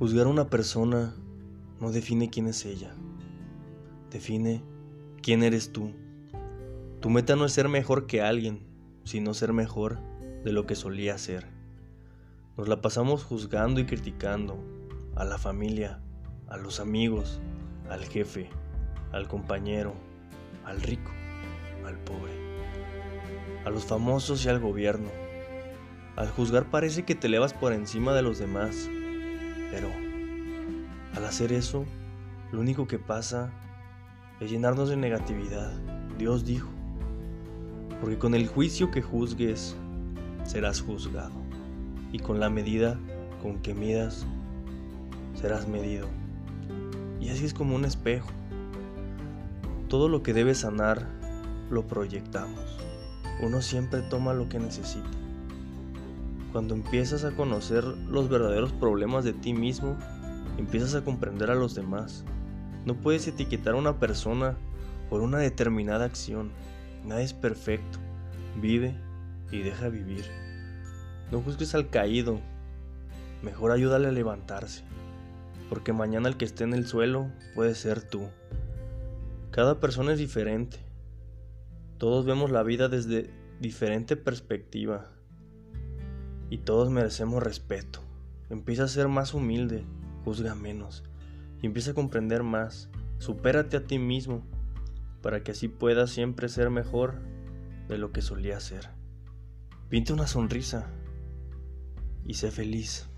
Juzgar a una persona no define quién es ella, define quién eres tú. Tu meta no es ser mejor que alguien, sino ser mejor de lo que solía ser. Nos la pasamos juzgando y criticando a la familia, a los amigos, al jefe, al compañero, al rico, al pobre, a los famosos y al gobierno. Al juzgar parece que te elevas por encima de los demás pero al hacer eso, lo único que pasa es llenarnos de negatividad. Dios dijo, porque con el juicio que juzgues, serás juzgado, y con la medida con que midas, serás medido. Y así es como un espejo. Todo lo que debe sanar, lo proyectamos. Uno siempre toma lo que necesita. Cuando empiezas a conocer los verdaderos problemas de ti mismo, empiezas a comprender a los demás. No puedes etiquetar a una persona por una determinada acción. Nadie es perfecto. Vive y deja vivir. No juzgues al caído. Mejor ayúdale a levantarse. Porque mañana el que esté en el suelo puede ser tú. Cada persona es diferente. Todos vemos la vida desde diferente perspectiva y todos merecemos respeto. Empieza a ser más humilde, juzga menos y empieza a comprender más. Supérate a ti mismo para que así puedas siempre ser mejor de lo que solía ser. Pinta una sonrisa y sé feliz.